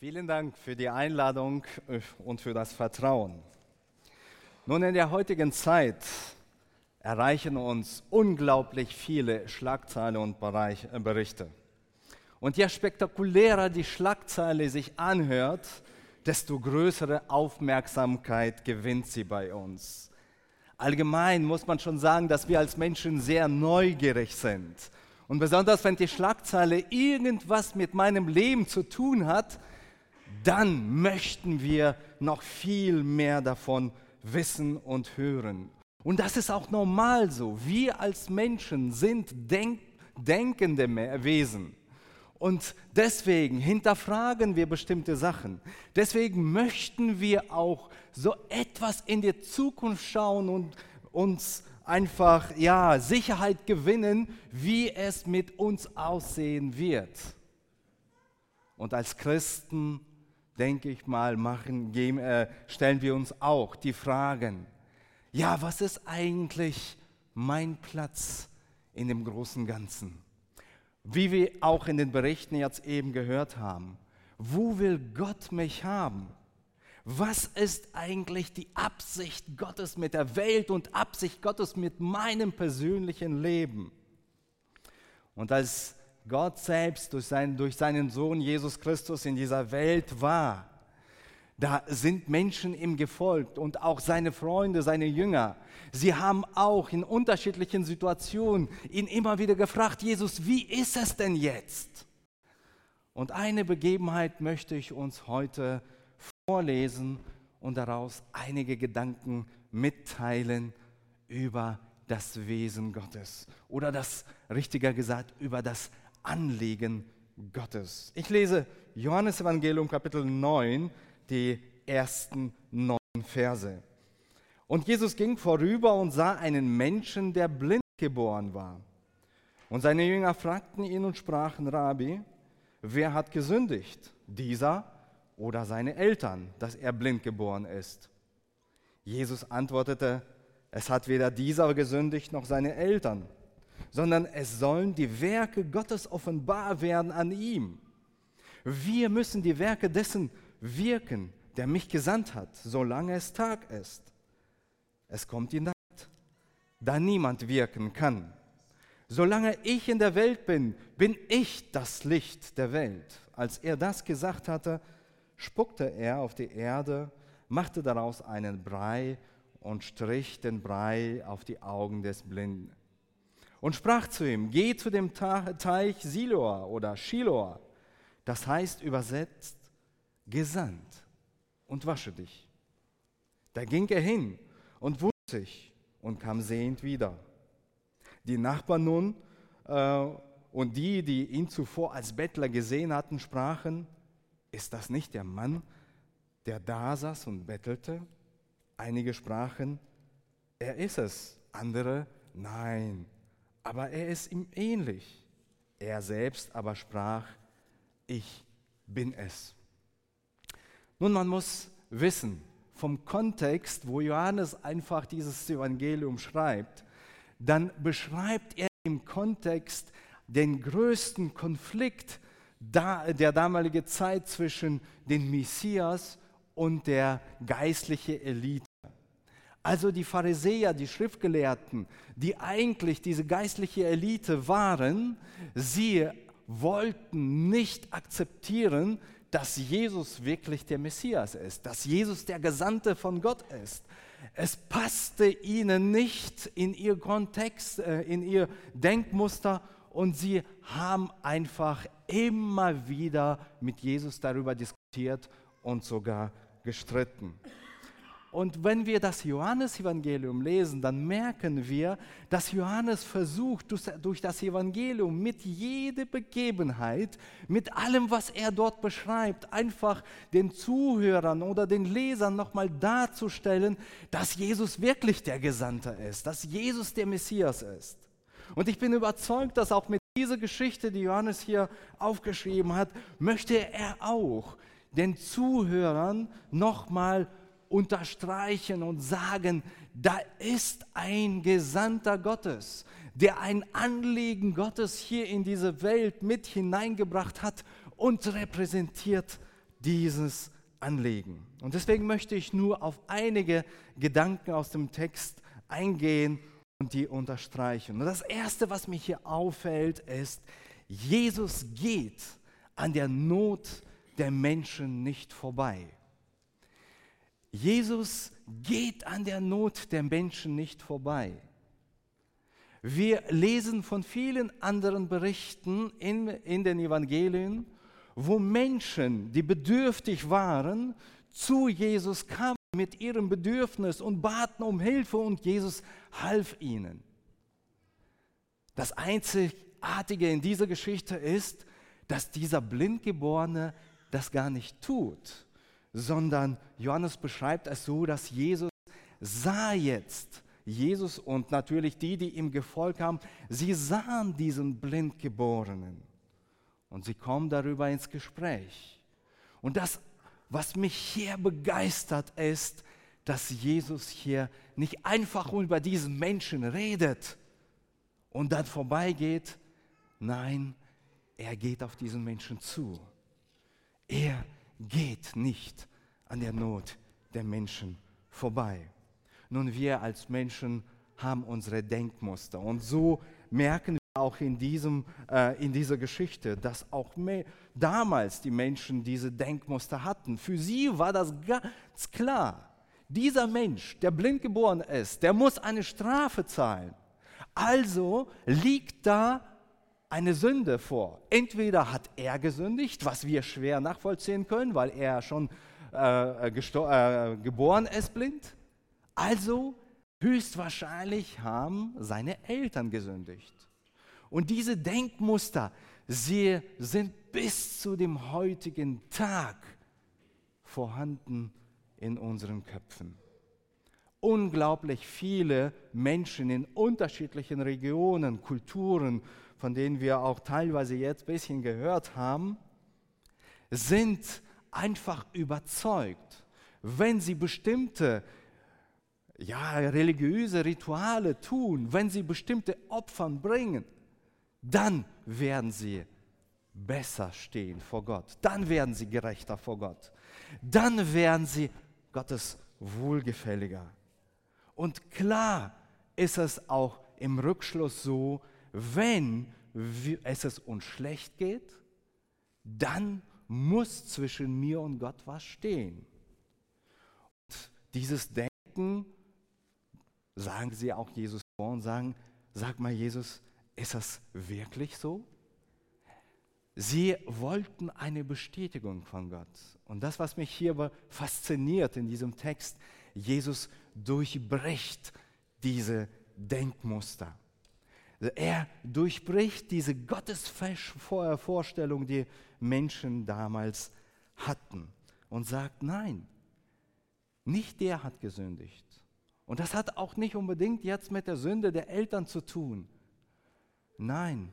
Vielen Dank für die Einladung äh, und für das Vertrauen. Nun, in der heutigen Zeit erreichen uns unglaublich viele Schlagzeilen und äh, Berichte. Und je spektakulärer die Schlagzeile sich anhört, desto größere Aufmerksamkeit gewinnt sie bei uns. Allgemein muss man schon sagen, dass wir als Menschen sehr neugierig sind. Und besonders wenn die Schlagzeile irgendwas mit meinem Leben zu tun hat, dann möchten wir noch viel mehr davon wissen und hören. Und das ist auch normal so. Wir als Menschen sind denk denkende Wesen. Und deswegen hinterfragen wir bestimmte Sachen. Deswegen möchten wir auch so etwas in die Zukunft schauen und uns einfach ja, Sicherheit gewinnen, wie es mit uns aussehen wird. Und als Christen, denke ich mal, machen, gehen, äh, stellen wir uns auch die Fragen, ja, was ist eigentlich mein Platz in dem großen Ganzen? Wie wir auch in den Berichten jetzt eben gehört haben. Wo will Gott mich haben? Was ist eigentlich die Absicht Gottes mit der Welt und Absicht Gottes mit meinem persönlichen Leben? Und als Gott selbst durch seinen, durch seinen Sohn Jesus Christus in dieser Welt war, da sind Menschen ihm gefolgt und auch seine Freunde, seine Jünger. Sie haben auch in unterschiedlichen Situationen ihn immer wieder gefragt, Jesus, wie ist es denn jetzt? Und eine Begebenheit möchte ich uns heute vorlesen und daraus einige Gedanken mitteilen über das Wesen Gottes oder das, richtiger gesagt, über das Anliegen Gottes. Ich lese Johannes Evangelium Kapitel 9, die ersten neun Verse. Und Jesus ging vorüber und sah einen Menschen, der blind geboren war. Und seine Jünger fragten ihn und sprachen, Rabbi, wer hat gesündigt, dieser oder seine Eltern, dass er blind geboren ist? Jesus antwortete, es hat weder dieser gesündigt noch seine Eltern, sondern es sollen die Werke Gottes offenbar werden an ihm. Wir müssen die Werke dessen wirken, der mich gesandt hat, solange es Tag ist. Es kommt die Nacht, da niemand wirken kann. Solange ich in der Welt bin, bin ich das Licht der Welt. Als er das gesagt hatte, spuckte er auf die Erde, machte daraus einen Brei und strich den Brei auf die Augen des Blinden. Und sprach zu ihm, geh zu dem Teich Siloa oder Shiloah, das heißt übersetzt gesandt und wasche dich. Da ging er hin und wusch sich und kam sehend wieder. Die Nachbarn nun äh, und die, die ihn zuvor als Bettler gesehen hatten, sprachen, ist das nicht der Mann, der da saß und bettelte? Einige sprachen, er ist es, andere, nein, aber er ist ihm ähnlich. Er selbst aber sprach, ich bin es. Nun, man muss wissen, vom Kontext, wo Johannes einfach dieses Evangelium schreibt, dann beschreibt er im Kontext den größten Konflikt der damaligen Zeit zwischen dem Messias und der geistlichen Elite. Also die Pharisäer, die Schriftgelehrten, die eigentlich diese geistliche Elite waren, sie wollten nicht akzeptieren, dass Jesus wirklich der Messias ist, dass Jesus der Gesandte von Gott ist. Es passte ihnen nicht in ihr Kontext, äh, in ihr Denkmuster und sie haben einfach immer wieder mit Jesus darüber diskutiert und sogar gestritten. Und wenn wir das Johannesevangelium lesen, dann merken wir, dass Johannes versucht, durch das Evangelium mit jeder Begebenheit, mit allem, was er dort beschreibt, einfach den Zuhörern oder den Lesern nochmal darzustellen, dass Jesus wirklich der Gesandte ist, dass Jesus der Messias ist. Und ich bin überzeugt, dass auch mit dieser Geschichte, die Johannes hier aufgeschrieben hat, möchte er auch den Zuhörern nochmal unterstreichen und sagen, da ist ein Gesandter Gottes, der ein Anliegen Gottes hier in diese Welt mit hineingebracht hat und repräsentiert dieses Anliegen. Und deswegen möchte ich nur auf einige Gedanken aus dem Text eingehen und die unterstreichen. Und das Erste, was mich hier auffällt, ist, Jesus geht an der Not der Menschen nicht vorbei. Jesus geht an der Not der Menschen nicht vorbei. Wir lesen von vielen anderen Berichten in, in den Evangelien, wo Menschen, die bedürftig waren, zu Jesus kamen mit ihrem Bedürfnis und baten um Hilfe und Jesus half ihnen. Das Einzigartige in dieser Geschichte ist, dass dieser Blindgeborene das gar nicht tut, sondern Johannes beschreibt es so, dass Jesus sah jetzt, Jesus und natürlich die, die ihm gefolgt haben, sie sahen diesen Blindgeborenen und sie kommen darüber ins Gespräch. Und das, was mich hier begeistert, ist, dass Jesus hier nicht einfach über diesen Menschen redet und dann vorbeigeht. Nein, er geht auf diesen Menschen zu. Er geht nicht an der Not der Menschen vorbei. Nun, wir als Menschen haben unsere Denkmuster und so merken wir auch in, diesem, äh, in dieser Geschichte, dass auch damals die Menschen diese Denkmuster hatten. Für sie war das ganz klar. Dieser Mensch, der blind geboren ist, der muss eine Strafe zahlen. Also liegt da eine Sünde vor. Entweder hat er gesündigt, was wir schwer nachvollziehen können, weil er schon äh, äh, geboren ist blind. Also höchstwahrscheinlich haben seine Eltern gesündigt. Und diese Denkmuster, sie sind bis zu dem heutigen Tag vorhanden in unseren Köpfen. Unglaublich viele Menschen in unterschiedlichen Regionen, Kulturen, von denen wir auch teilweise jetzt ein bisschen gehört haben, sind einfach überzeugt, wenn sie bestimmte ja, religiöse Rituale tun, wenn sie bestimmte Opfer bringen, dann werden sie besser stehen vor Gott. Dann werden sie gerechter vor Gott. Dann werden sie Gottes wohlgefälliger. Und klar ist es auch im Rückschluss so, wenn es uns schlecht geht, dann muss zwischen mir und Gott was stehen. Und dieses Denken sagen sie auch Jesus vor und sagen, sag mal Jesus, ist das wirklich so? Sie wollten eine Bestätigung von Gott. Und das, was mich hier fasziniert in diesem Text, Jesus durchbricht diese Denkmuster. Er durchbricht diese Gottesvorstellung, die Menschen damals hatten und sagt, nein, nicht der hat gesündigt. Und das hat auch nicht unbedingt jetzt mit der Sünde der Eltern zu tun. Nein,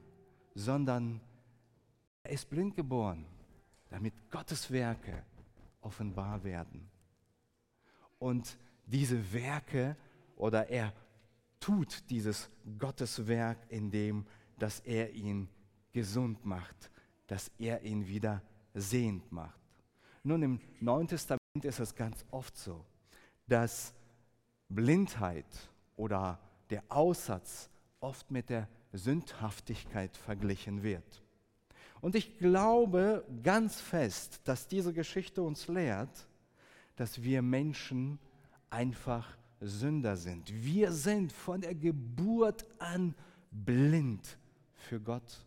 sondern er ist blind geboren, damit Gottes Werke offenbar werden. Und diese Werke oder er tut dieses Gotteswerk, indem dass er ihn gesund macht, dass er ihn wieder sehend macht. Nun, im Neuen Testament ist es ganz oft so, dass Blindheit oder der Aussatz oft mit der Sündhaftigkeit verglichen wird. Und ich glaube ganz fest, dass diese Geschichte uns lehrt, dass wir Menschen einfach Sünder sind. Wir sind von der Geburt an blind für Gott,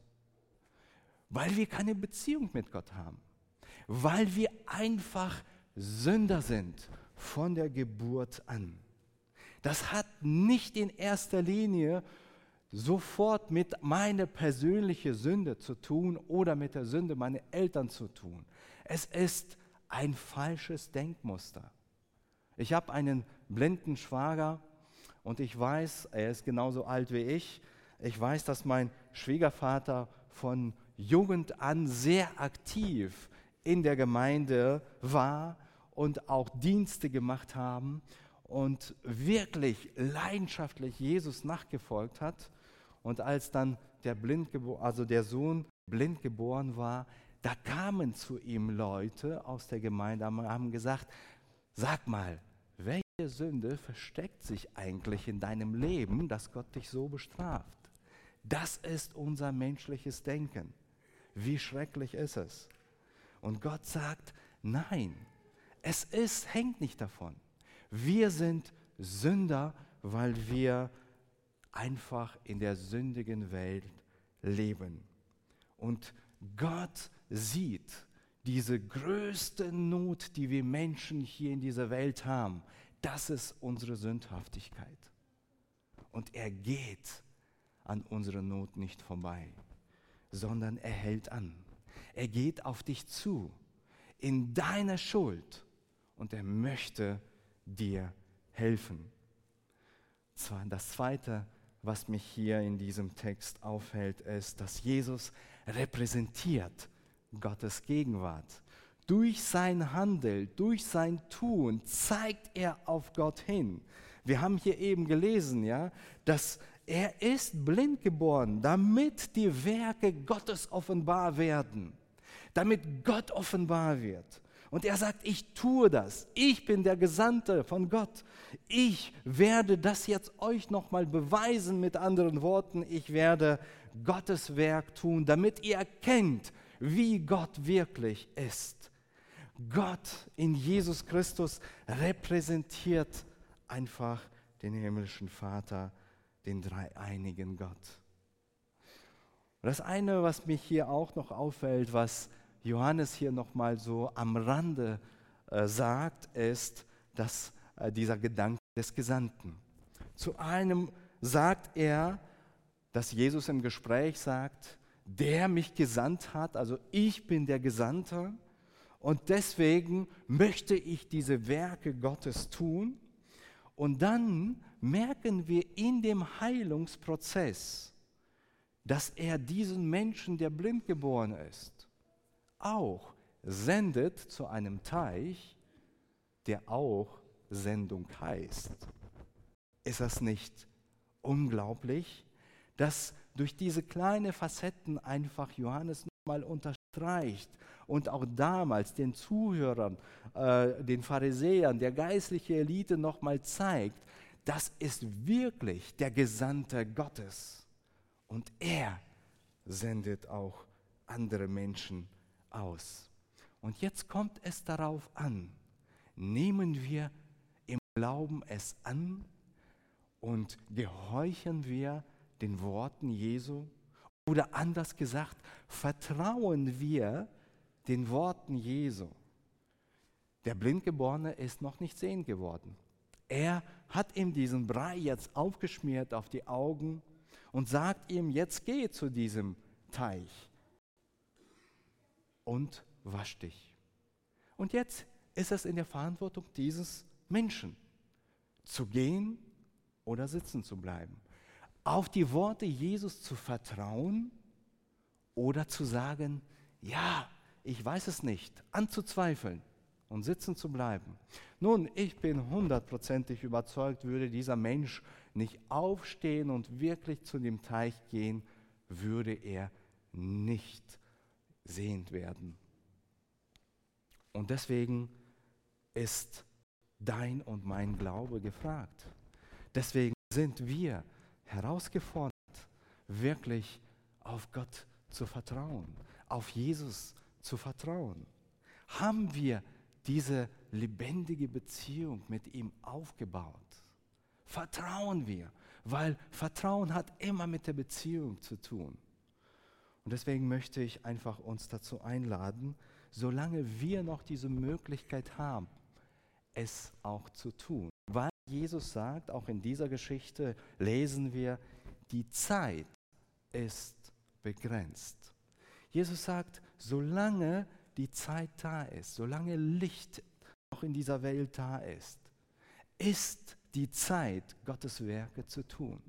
weil wir keine Beziehung mit Gott haben, weil wir einfach Sünder sind von der Geburt an. Das hat nicht in erster Linie sofort mit meiner persönlichen Sünde zu tun oder mit der Sünde meiner Eltern zu tun. Es ist ein falsches Denkmuster. Ich habe einen blinden Schwager und ich weiß, er ist genauso alt wie ich. Ich weiß, dass mein Schwiegervater von Jugend an sehr aktiv in der Gemeinde war und auch Dienste gemacht haben und wirklich leidenschaftlich Jesus nachgefolgt hat. Und als dann der, blind also der Sohn blind geboren war, da kamen zu ihm Leute aus der Gemeinde und haben gesagt, sag mal, Sünde versteckt sich eigentlich in deinem Leben, dass Gott dich so bestraft? Das ist unser menschliches Denken. Wie schrecklich ist es? Und Gott sagt, nein, es ist, hängt nicht davon. Wir sind Sünder, weil wir einfach in der sündigen Welt leben. Und Gott sieht diese größte Not, die wir Menschen hier in dieser Welt haben. Das ist unsere Sündhaftigkeit. Und er geht an unserer Not nicht vorbei, sondern er hält an. Er geht auf dich zu, in deiner Schuld, und er möchte dir helfen. Das Zweite, was mich hier in diesem Text aufhält, ist, dass Jesus repräsentiert Gottes Gegenwart. Durch sein Handeln, durch sein Tun zeigt er auf Gott hin. Wir haben hier eben gelesen, ja, dass er ist blind geboren, damit die Werke Gottes offenbar werden, damit Gott offenbar wird. Und er sagt, ich tue das. Ich bin der Gesandte von Gott. Ich werde das jetzt euch nochmal beweisen mit anderen Worten. Ich werde Gottes Werk tun, damit ihr erkennt, wie Gott wirklich ist. Gott in Jesus Christus repräsentiert einfach den himmlischen Vater den dreieinigen Gott. Das eine, was mich hier auch noch auffällt, was Johannes hier nochmal so am Rande äh, sagt, ist, dass äh, dieser Gedanke des Gesandten. Zu einem sagt er, dass Jesus im Gespräch sagt, der mich gesandt hat, also ich bin der Gesandte und deswegen möchte ich diese Werke Gottes tun. Und dann merken wir in dem Heilungsprozess, dass er diesen Menschen, der blind geboren ist, auch sendet zu einem Teich, der auch Sendung heißt. Ist das nicht unglaublich, dass durch diese kleinen Facetten einfach Johannes nochmal unterstreicht und auch damals den Zuhörern, äh, den Pharisäern, der geistlichen Elite nochmal zeigt, das ist wirklich der Gesandte Gottes. Und er sendet auch andere Menschen aus. Und jetzt kommt es darauf an, nehmen wir im Glauben es an und gehorchen wir den Worten Jesu? Oder anders gesagt, vertrauen wir den Worten Jesu? Der Blindgeborene ist noch nicht sehend geworden. Er hat ihm diesen Brei jetzt aufgeschmiert auf die Augen und sagt ihm, jetzt geh zu diesem Teich und wasch dich. Und jetzt ist es in der Verantwortung dieses Menschen, zu gehen oder sitzen zu bleiben. Auf die Worte Jesus zu vertrauen oder zu sagen, ja, ich weiß es nicht, anzuzweifeln und sitzen zu bleiben. Nun, ich bin hundertprozentig überzeugt, würde dieser Mensch nicht aufstehen und wirklich zu dem Teich gehen, würde er nicht sehend werden. Und deswegen ist dein und mein Glaube gefragt. Deswegen sind wir herausgefordert, wirklich auf Gott zu vertrauen, auf Jesus zu vertrauen. Haben wir diese lebendige Beziehung mit ihm aufgebaut. Vertrauen wir, weil Vertrauen hat immer mit der Beziehung zu tun. Und deswegen möchte ich einfach uns dazu einladen, solange wir noch diese Möglichkeit haben, es auch zu tun. Jesus sagt, auch in dieser Geschichte lesen wir, die Zeit ist begrenzt. Jesus sagt, solange die Zeit da ist, solange Licht noch in dieser Welt da ist, ist die Zeit, Gottes Werke zu tun.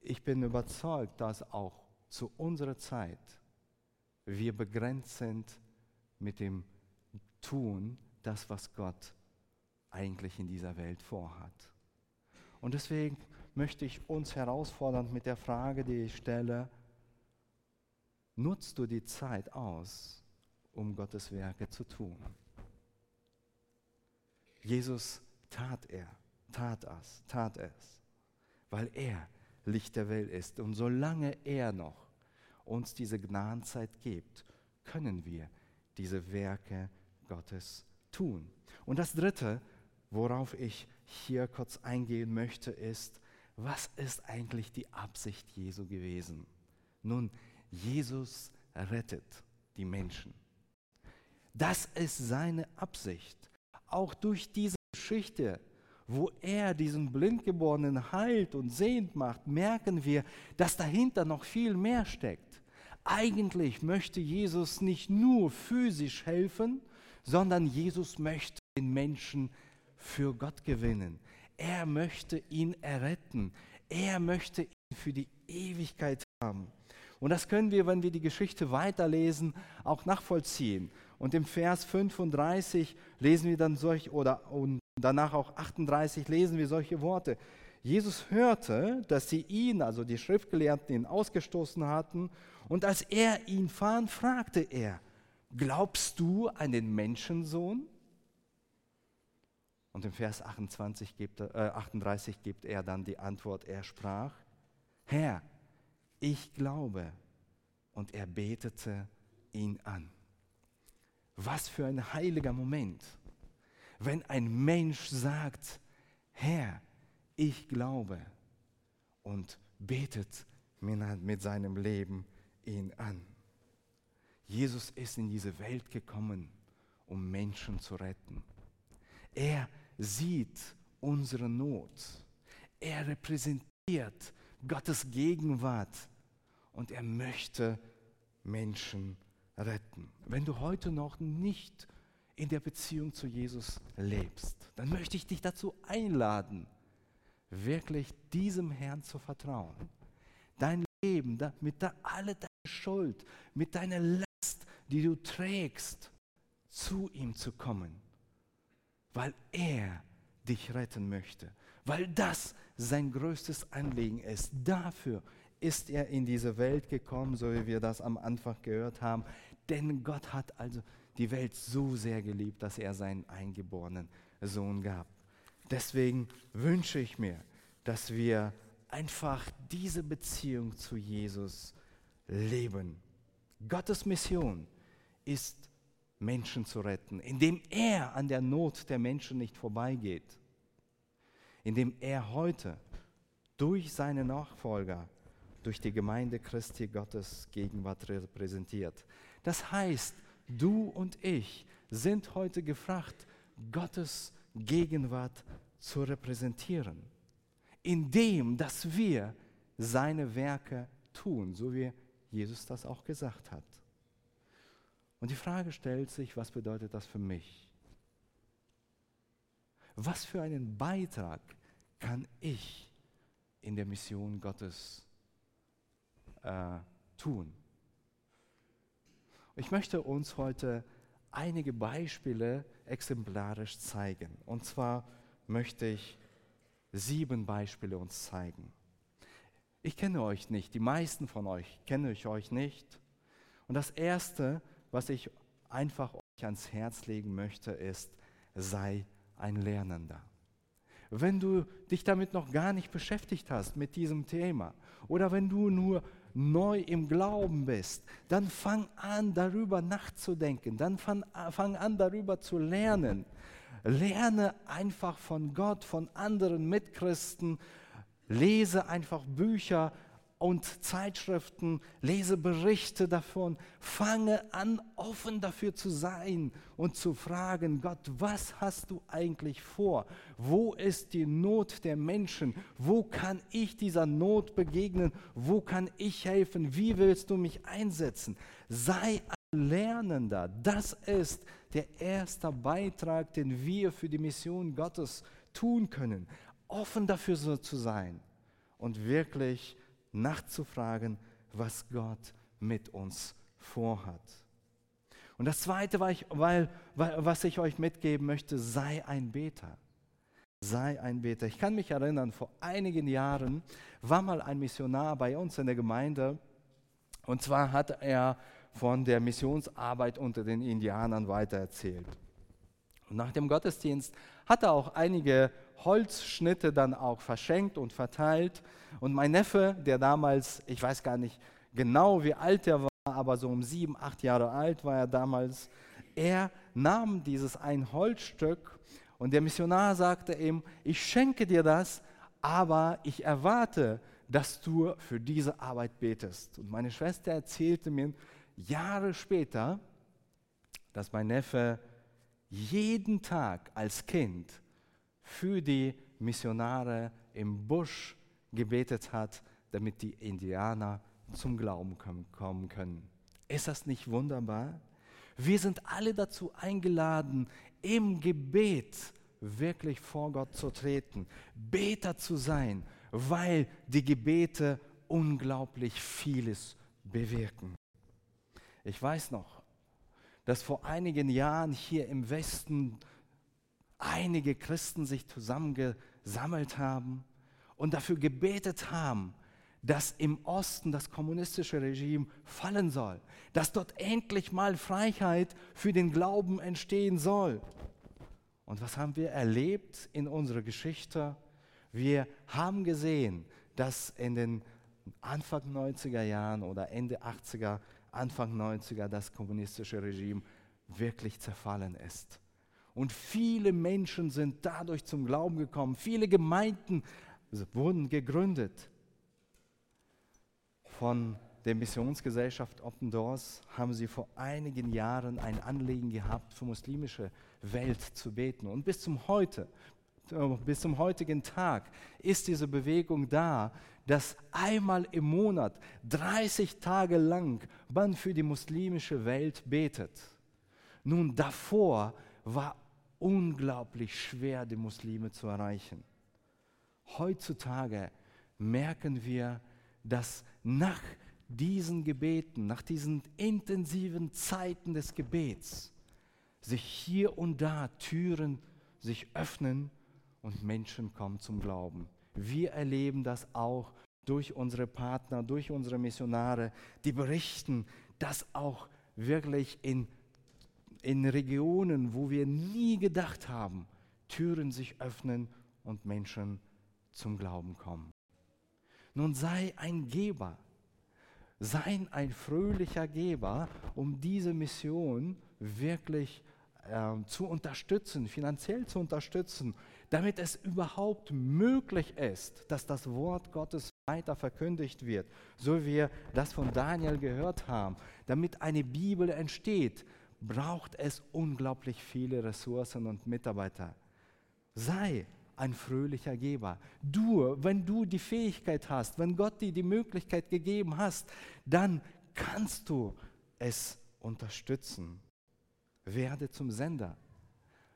Ich bin überzeugt, dass auch zu unserer Zeit wir begrenzt sind mit dem Tun, das, was Gott eigentlich in dieser Welt vorhat. Und deswegen möchte ich uns herausfordern mit der Frage, die ich stelle, nutzt du die Zeit aus, um Gottes Werke zu tun? Jesus tat er, tat es, tat es, weil er Licht der Welt ist. Und solange er noch uns diese Gnadenzeit gibt, können wir diese Werke Gottes tun. Und das Dritte, worauf ich hier kurz eingehen möchte, ist, was ist eigentlich die Absicht Jesu gewesen? Nun, Jesus rettet die Menschen. Das ist seine Absicht. Auch durch diese Geschichte, wo er diesen Blindgeborenen heilt und sehend macht, merken wir, dass dahinter noch viel mehr steckt. Eigentlich möchte Jesus nicht nur physisch helfen, sondern Jesus möchte den Menschen für Gott gewinnen. Er möchte ihn erretten. Er möchte ihn für die Ewigkeit haben. Und das können wir, wenn wir die Geschichte weiterlesen, auch nachvollziehen. Und im Vers 35 lesen wir dann solch, oder und danach auch 38 lesen wir solche Worte. Jesus hörte, dass sie ihn, also die Schriftgelehrten, ihn ausgestoßen hatten. Und als er ihn fand, fragte er, glaubst du an den Menschensohn? Und im Vers 28 gibt, äh, 38 gibt er dann die Antwort, er sprach, Herr, ich glaube. Und er betete ihn an. Was für ein heiliger Moment, wenn ein Mensch sagt, Herr, ich glaube und betet mit seinem Leben ihn an. Jesus ist in diese Welt gekommen, um Menschen zu retten. Er sieht unsere Not. Er repräsentiert Gottes Gegenwart und er möchte Menschen retten. Wenn du heute noch nicht in der Beziehung zu Jesus lebst, dann möchte ich dich dazu einladen, wirklich diesem Herrn zu vertrauen. Dein Leben, mit der, alle deine Schuld, mit deiner Last, die du trägst, zu ihm zu kommen, weil er dich retten möchte, weil das sein größtes Anliegen ist. Dafür ist er in diese Welt gekommen, so wie wir das am Anfang gehört haben. Denn Gott hat also die Welt so sehr geliebt, dass er seinen eingeborenen Sohn gab. Deswegen wünsche ich mir, dass wir einfach diese Beziehung zu Jesus leben. Gottes Mission ist, Menschen zu retten, indem er an der Not der Menschen nicht vorbeigeht, indem er heute durch seine Nachfolger, durch die Gemeinde Christi Gottes Gegenwart repräsentiert. Das heißt, du und ich sind heute gefragt, Gottes Gegenwart zu repräsentieren, indem dass wir seine Werke tun, so wie Jesus das auch gesagt hat. Und die Frage stellt sich, was bedeutet das für mich? Was für einen Beitrag kann ich in der Mission Gottes äh, tun? Ich möchte uns heute einige Beispiele exemplarisch zeigen. Und zwar möchte ich sieben Beispiele uns zeigen. Ich kenne euch nicht, die meisten von euch kenne ich euch nicht. Und das Erste, was ich einfach euch ans Herz legen möchte, ist, sei ein Lernender. Wenn du dich damit noch gar nicht beschäftigt hast, mit diesem Thema, oder wenn du nur neu im Glauben bist, dann fang an, darüber nachzudenken, dann fang, fang an, darüber zu lernen. Lerne einfach von Gott, von anderen Mitchristen, lese einfach Bücher, und Zeitschriften, lese Berichte davon, fange an, offen dafür zu sein und zu fragen, Gott, was hast du eigentlich vor? Wo ist die Not der Menschen? Wo kann ich dieser Not begegnen? Wo kann ich helfen? Wie willst du mich einsetzen? Sei ein Lernender. Das ist der erste Beitrag, den wir für die Mission Gottes tun können. Offen dafür so zu sein und wirklich nachzufragen, was Gott mit uns vorhat. Und das Zweite, weil, weil, was ich euch mitgeben möchte, sei ein Beter. Sei ein Beter. Ich kann mich erinnern, vor einigen Jahren war mal ein Missionar bei uns in der Gemeinde Und zwar hat er von der Missionsarbeit unter den Indianern weitererzählt. Und nach dem Gottesdienst hat er auch einige Holzschnitte dann auch verschenkt und verteilt. Und mein Neffe, der damals, ich weiß gar nicht genau, wie alt er war, aber so um sieben, acht Jahre alt war er damals, er nahm dieses ein Holzstück und der Missionar sagte ihm, ich schenke dir das, aber ich erwarte, dass du für diese Arbeit betest. Und meine Schwester erzählte mir Jahre später, dass mein Neffe jeden Tag als Kind für die Missionare im Busch gebetet hat, damit die Indianer zum Glauben kommen können. Ist das nicht wunderbar? Wir sind alle dazu eingeladen, im Gebet wirklich vor Gott zu treten, Beter zu sein, weil die Gebete unglaublich vieles bewirken. Ich weiß noch, dass vor einigen Jahren hier im Westen einige Christen sich zusammengesammelt haben und dafür gebetet haben, dass im Osten das kommunistische Regime fallen soll, dass dort endlich mal Freiheit für den Glauben entstehen soll. Und was haben wir erlebt in unserer Geschichte? Wir haben gesehen, dass in den Anfang 90er Jahren oder Ende 80er, Anfang 90er das kommunistische Regime wirklich zerfallen ist. Und viele Menschen sind dadurch zum Glauben gekommen. Viele Gemeinden wurden gegründet. Von der Missionsgesellschaft Open Doors haben sie vor einigen Jahren ein Anliegen gehabt, für muslimische Welt zu beten. Und bis zum heute, äh, bis zum heutigen Tag ist diese Bewegung da, dass einmal im Monat 30 Tage lang man für die muslimische Welt betet. Nun davor war unglaublich schwer, die Muslime zu erreichen. Heutzutage merken wir, dass nach diesen Gebeten, nach diesen intensiven Zeiten des Gebets, sich hier und da Türen sich öffnen und Menschen kommen zum Glauben. Wir erleben das auch durch unsere Partner, durch unsere Missionare, die berichten, dass auch wirklich in in Regionen, wo wir nie gedacht haben, Türen sich öffnen und Menschen zum Glauben kommen. Nun sei ein Geber, sei ein fröhlicher Geber, um diese Mission wirklich äh, zu unterstützen, finanziell zu unterstützen, damit es überhaupt möglich ist, dass das Wort Gottes weiter verkündigt wird, so wie wir das von Daniel gehört haben, damit eine Bibel entsteht, braucht es unglaublich viele Ressourcen und Mitarbeiter. Sei ein fröhlicher Geber. Du, wenn du die Fähigkeit hast, wenn Gott dir die Möglichkeit gegeben hast, dann kannst du es unterstützen. Werde zum Sender.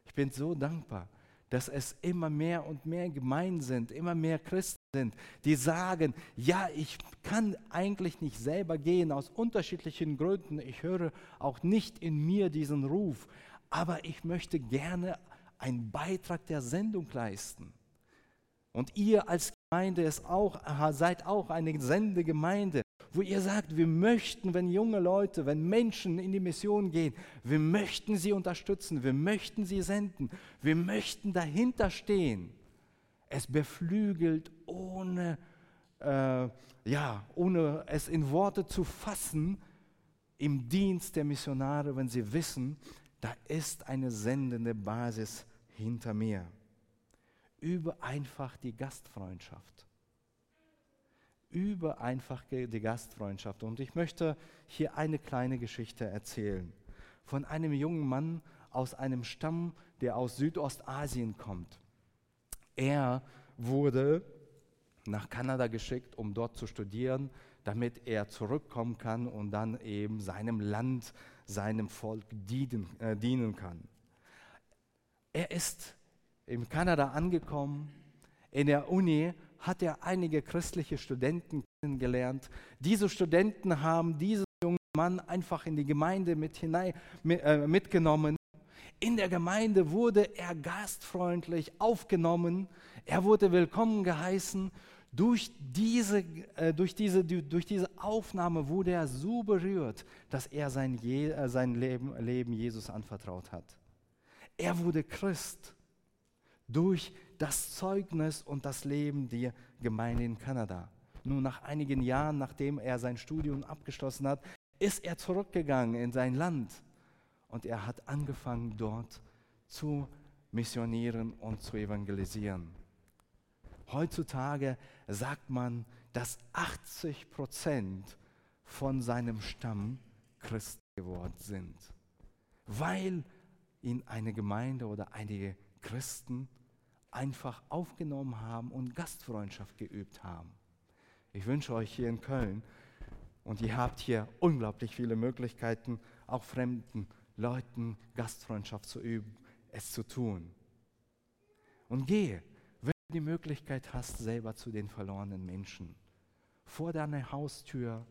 Ich bin so dankbar, dass es immer mehr und mehr Gemeinden sind, immer mehr Christen sind, die sagen, ja, ich kann eigentlich nicht selber gehen aus unterschiedlichen Gründen. Ich höre auch nicht in mir diesen Ruf, aber ich möchte gerne einen Beitrag der Sendung leisten. Und ihr als Gemeinde ist auch, seid auch eine Sendegemeinde, wo ihr sagt, wir möchten, wenn junge Leute, wenn Menschen in die Mission gehen, wir möchten sie unterstützen, wir möchten sie senden, wir möchten dahinter stehen es beflügelt, ohne, äh, ja, ohne es in Worte zu fassen, im Dienst der Missionare, wenn sie wissen, da ist eine sendende Basis hinter mir. Übe einfach die Gastfreundschaft. Übe einfach die Gastfreundschaft. Und ich möchte hier eine kleine Geschichte erzählen von einem jungen Mann aus einem Stamm, der aus Südostasien kommt. Er wurde nach Kanada geschickt, um dort zu studieren, damit er zurückkommen kann und dann eben seinem Land, seinem Volk dienen, äh, dienen kann. Er ist in Kanada angekommen. In der Uni hat er einige christliche Studenten kennengelernt. Diese Studenten haben diesen jungen Mann einfach in die Gemeinde mit hinein, mit, äh, mitgenommen in der Gemeinde wurde er gastfreundlich aufgenommen, er wurde willkommen geheißen. Durch diese, äh, durch, diese, durch diese Aufnahme wurde er so berührt, dass er sein, Je, äh, sein Leben, Leben Jesus anvertraut hat. Er wurde Christ durch das Zeugnis und das Leben der Gemeinde in Kanada. Nur nach einigen Jahren, nachdem er sein Studium abgeschlossen hat, ist er zurückgegangen in sein Land und er hat angefangen dort zu missionieren und zu evangelisieren. Heutzutage sagt man, dass 80 Prozent von seinem Stamm Christen geworden sind, weil ihn eine Gemeinde oder einige Christen einfach aufgenommen haben und Gastfreundschaft geübt haben. Ich wünsche euch hier in Köln, und ihr habt hier unglaublich viele Möglichkeiten, auch fremden Leuten Gastfreundschaft zu üben, es zu tun. Und gehe, die Möglichkeit hast, selber zu den verlorenen Menschen. Vor deiner Haustür,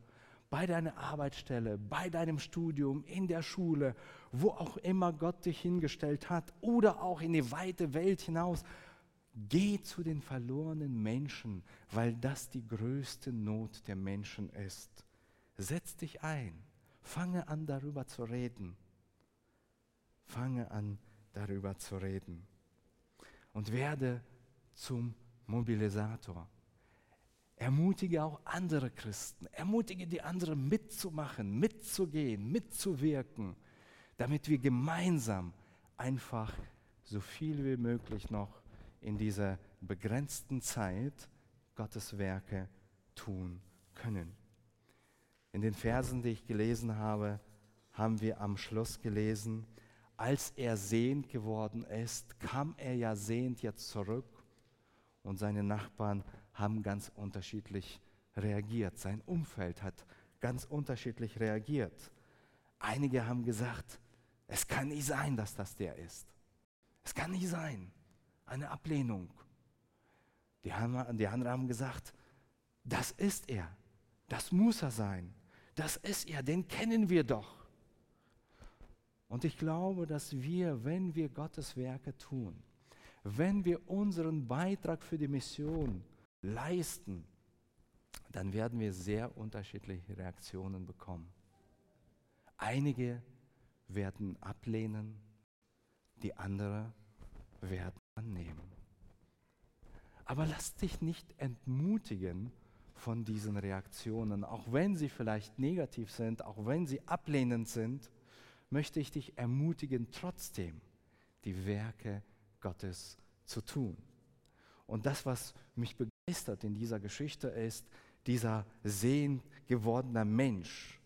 bei deiner Arbeitsstelle, bei deinem Studium, in der Schule, wo auch immer Gott dich hingestellt hat oder auch in die weite Welt hinaus. Geh zu den verlorenen Menschen, weil das die größte Not der Menschen ist. Setz dich ein, fange an darüber zu reden. Fange an darüber zu reden. Und werde zum Mobilisator. Ermutige auch andere Christen, ermutige die anderen mitzumachen, mitzugehen, mitzuwirken, damit wir gemeinsam einfach so viel wie möglich noch in dieser begrenzten Zeit Gottes Werke tun können. In den Versen, die ich gelesen habe, haben wir am Schluss gelesen, als er sehend geworden ist, kam er ja sehend jetzt zurück und seine Nachbarn haben ganz unterschiedlich reagiert. Sein Umfeld hat ganz unterschiedlich reagiert. Einige haben gesagt, es kann nicht sein, dass das der ist. Es kann nicht sein. Eine Ablehnung. Die, haben, die anderen haben gesagt, das ist er. Das muss er sein. Das ist er. Den kennen wir doch. Und ich glaube, dass wir, wenn wir Gottes Werke tun, wenn wir unseren Beitrag für die Mission leisten, dann werden wir sehr unterschiedliche Reaktionen bekommen. Einige werden ablehnen, die anderen werden annehmen. Aber lass dich nicht entmutigen von diesen Reaktionen, auch wenn sie vielleicht negativ sind, auch wenn sie ablehnend sind, möchte ich dich ermutigen, trotzdem die Werke Gottes zu tun. Und das, was mich begeistert in dieser Geschichte, ist dieser sehend gewordener Mensch.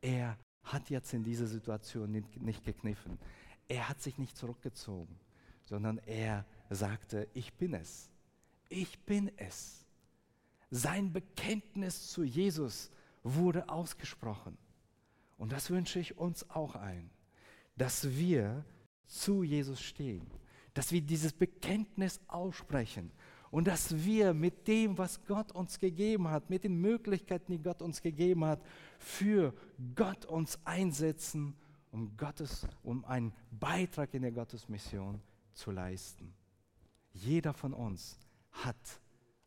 Er hat jetzt in dieser Situation nicht gekniffen. Er hat sich nicht zurückgezogen, sondern er sagte, ich bin es. Ich bin es. Sein Bekenntnis zu Jesus wurde ausgesprochen. Und das wünsche ich uns auch ein, dass wir zu Jesus stehen dass wir dieses Bekenntnis aussprechen und dass wir mit dem, was Gott uns gegeben hat, mit den Möglichkeiten, die Gott uns gegeben hat, für Gott uns einsetzen, um, Gottes, um einen Beitrag in der Gottesmission zu leisten. Jeder von uns hat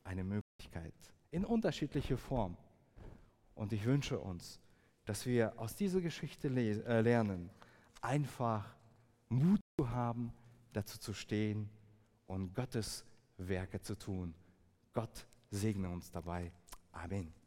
eine Möglichkeit in unterschiedlicher Form. Und ich wünsche uns, dass wir aus dieser Geschichte äh, lernen, einfach Mut zu haben, dazu zu stehen und Gottes Werke zu tun. Gott segne uns dabei. Amen.